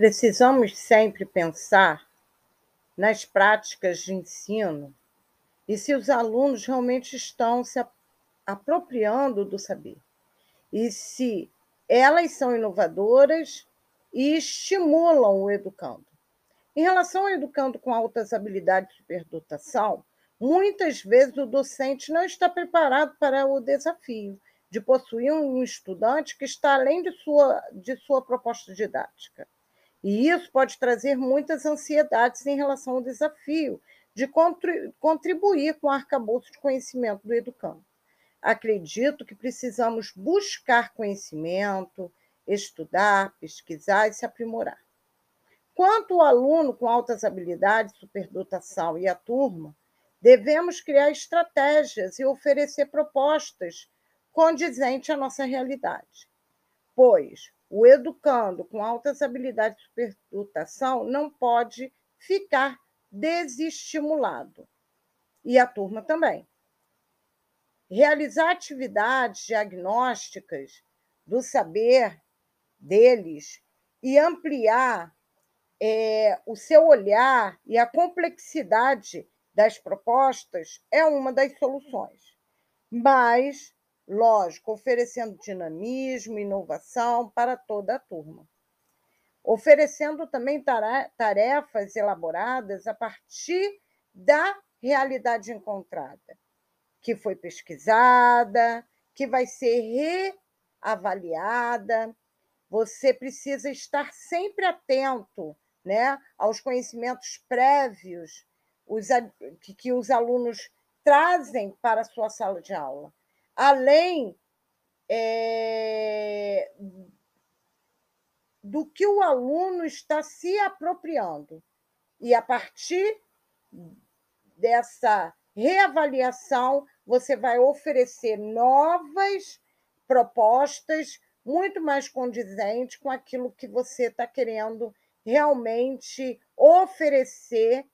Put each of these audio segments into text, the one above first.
Precisamos sempre pensar nas práticas de ensino e se os alunos realmente estão se apropriando do saber e se elas são inovadoras e estimulam o educando. Em relação ao educando com altas habilidades de superdotação, muitas vezes o docente não está preparado para o desafio de possuir um estudante que está além de sua, de sua proposta didática. E isso pode trazer muitas ansiedades em relação ao desafio de contribuir com o arcabouço de conhecimento do educando. Acredito que precisamos buscar conhecimento, estudar, pesquisar e se aprimorar. Quanto ao aluno com altas habilidades, superdotação e a turma, devemos criar estratégias e oferecer propostas condizentes à nossa realidade, pois o educando com altas habilidades de superdotação não pode ficar desestimulado. E a turma também. Realizar atividades diagnósticas do saber deles e ampliar é, o seu olhar e a complexidade das propostas é uma das soluções. Mas lógico, oferecendo dinamismo, inovação para toda a turma. Oferecendo também tarefas elaboradas a partir da realidade encontrada, que foi pesquisada, que vai ser reavaliada. Você precisa estar sempre atento né, aos conhecimentos prévios os, que, que os alunos trazem para a sua sala de aula além é, do que o aluno está se apropriando. E a partir dessa reavaliação, você vai oferecer novas propostas muito mais condizentes com aquilo que você está querendo realmente oferecer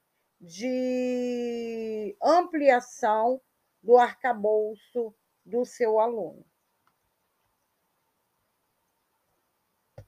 de ampliação do arcabouço do seu aluno.